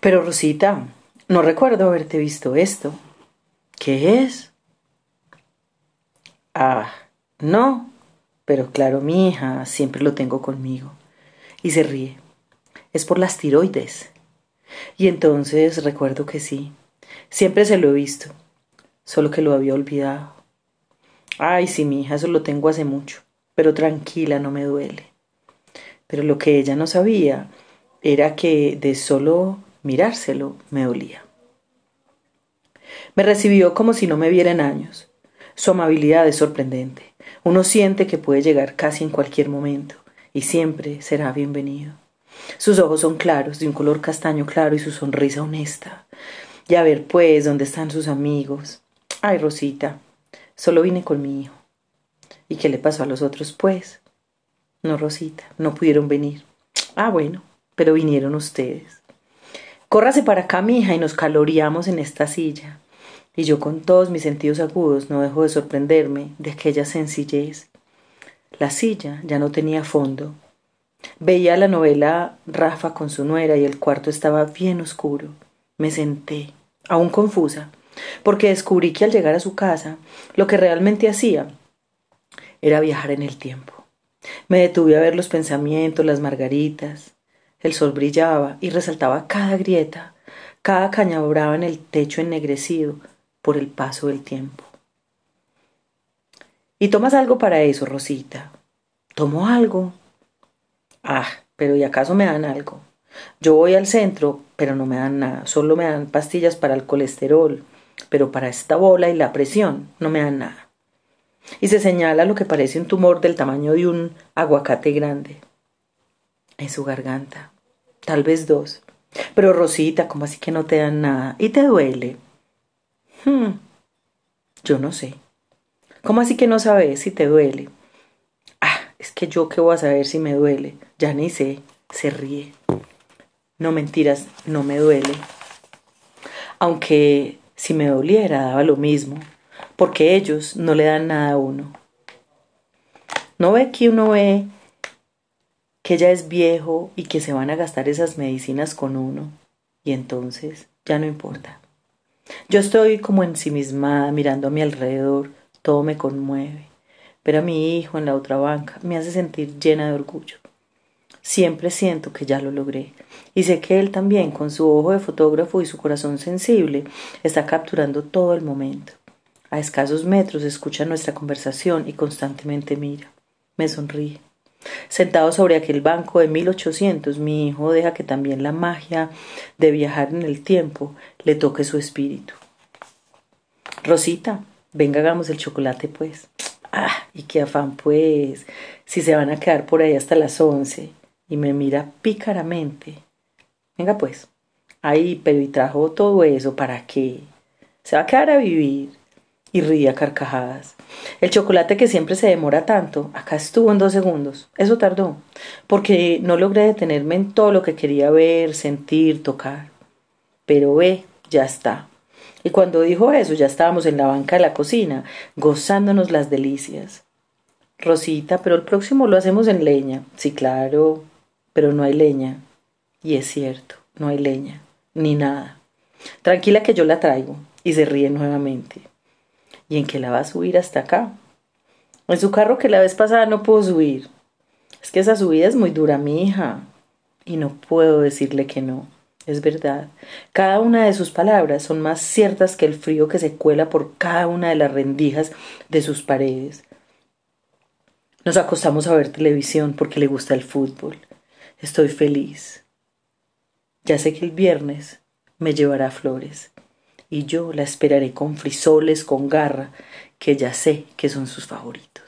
Pero Rosita, no recuerdo haberte visto esto. ¿Qué es? Ah, no. Pero claro, mi hija, siempre lo tengo conmigo. Y se ríe. Es por las tiroides. Y entonces recuerdo que sí. Siempre se lo he visto. Solo que lo había olvidado. Ay, sí, mi hija, eso lo tengo hace mucho. Pero tranquila, no me duele. Pero lo que ella no sabía era que de solo mirárselo me dolía. Me recibió como si no me viera en años. Su amabilidad es sorprendente. Uno siente que puede llegar casi en cualquier momento y siempre será bienvenido. Sus ojos son claros, de un color castaño claro y su sonrisa honesta. Y a ver, pues, ¿dónde están sus amigos? Ay, Rosita, solo vine con mi hijo. ¿Y qué le pasó a los otros, pues? No, Rosita, no pudieron venir. Ah, bueno, pero vinieron ustedes. Córrase para acá, mija, y nos caloreamos en esta silla. Y yo con todos mis sentidos agudos no dejo de sorprenderme de aquella sencillez. La silla ya no tenía fondo. Veía la novela Rafa con su nuera y el cuarto estaba bien oscuro. Me senté, aún confusa, porque descubrí que al llegar a su casa lo que realmente hacía era viajar en el tiempo. Me detuve a ver los pensamientos, las margaritas. El sol brillaba y resaltaba cada grieta, cada caña brava en el techo ennegrecido por el paso del tiempo. ¿Y tomas algo para eso, Rosita? ¿Tomo algo? Ah, pero ¿y acaso me dan algo? Yo voy al centro, pero no me dan nada, solo me dan pastillas para el colesterol, pero para esta bola y la presión no me dan nada. Y se señala lo que parece un tumor del tamaño de un aguacate grande en su garganta, tal vez dos. Pero Rosita, ¿cómo así que no te dan nada? ¿Y te duele? Hmm, yo no sé. ¿Cómo así que no sabes si te duele? Ah, es que yo qué voy a saber si me duele. Ya ni sé. Se ríe. No mentiras, no me duele. Aunque si me doliera daba lo mismo, porque ellos no le dan nada a uno. ¿No ve que uno ve que ya es viejo y que se van a gastar esas medicinas con uno y entonces ya no importa. Yo estoy como ensimismada mirando a mi alrededor, todo me conmueve, pero a mi hijo en la otra banca me hace sentir llena de orgullo. Siempre siento que ya lo logré y sé que él también, con su ojo de fotógrafo y su corazón sensible, está capturando todo el momento. A escasos metros escucha nuestra conversación y constantemente mira. Me sonríe. Sentado sobre aquel banco de 1800, mi hijo deja que también la magia de viajar en el tiempo le toque su espíritu. Rosita, venga, hagamos el chocolate, pues. Ah, y qué afán, pues, si se van a quedar por ahí hasta las once. Y me mira pícaramente. Venga, pues. Ahí, pero y trajo todo eso, ¿para qué? Se va a quedar a vivir y ría carcajadas. El chocolate que siempre se demora tanto, acá estuvo en dos segundos. Eso tardó, porque no logré detenerme en todo lo que quería ver, sentir, tocar. Pero ve, ya está. Y cuando dijo eso, ya estábamos en la banca de la cocina, gozándonos las delicias. Rosita, pero el próximo lo hacemos en leña. Sí, claro, pero no hay leña. Y es cierto, no hay leña, ni nada. Tranquila que yo la traigo. Y se ríe nuevamente. ¿Y en qué la va a subir hasta acá? En su carro que la vez pasada no puedo subir. Es que esa subida es muy dura, mi hija. Y no puedo decirle que no. Es verdad. Cada una de sus palabras son más ciertas que el frío que se cuela por cada una de las rendijas de sus paredes. Nos acostamos a ver televisión porque le gusta el fútbol. Estoy feliz. Ya sé que el viernes me llevará flores y yo la esperaré con frisoles, con garra, que ya sé que son sus favoritos.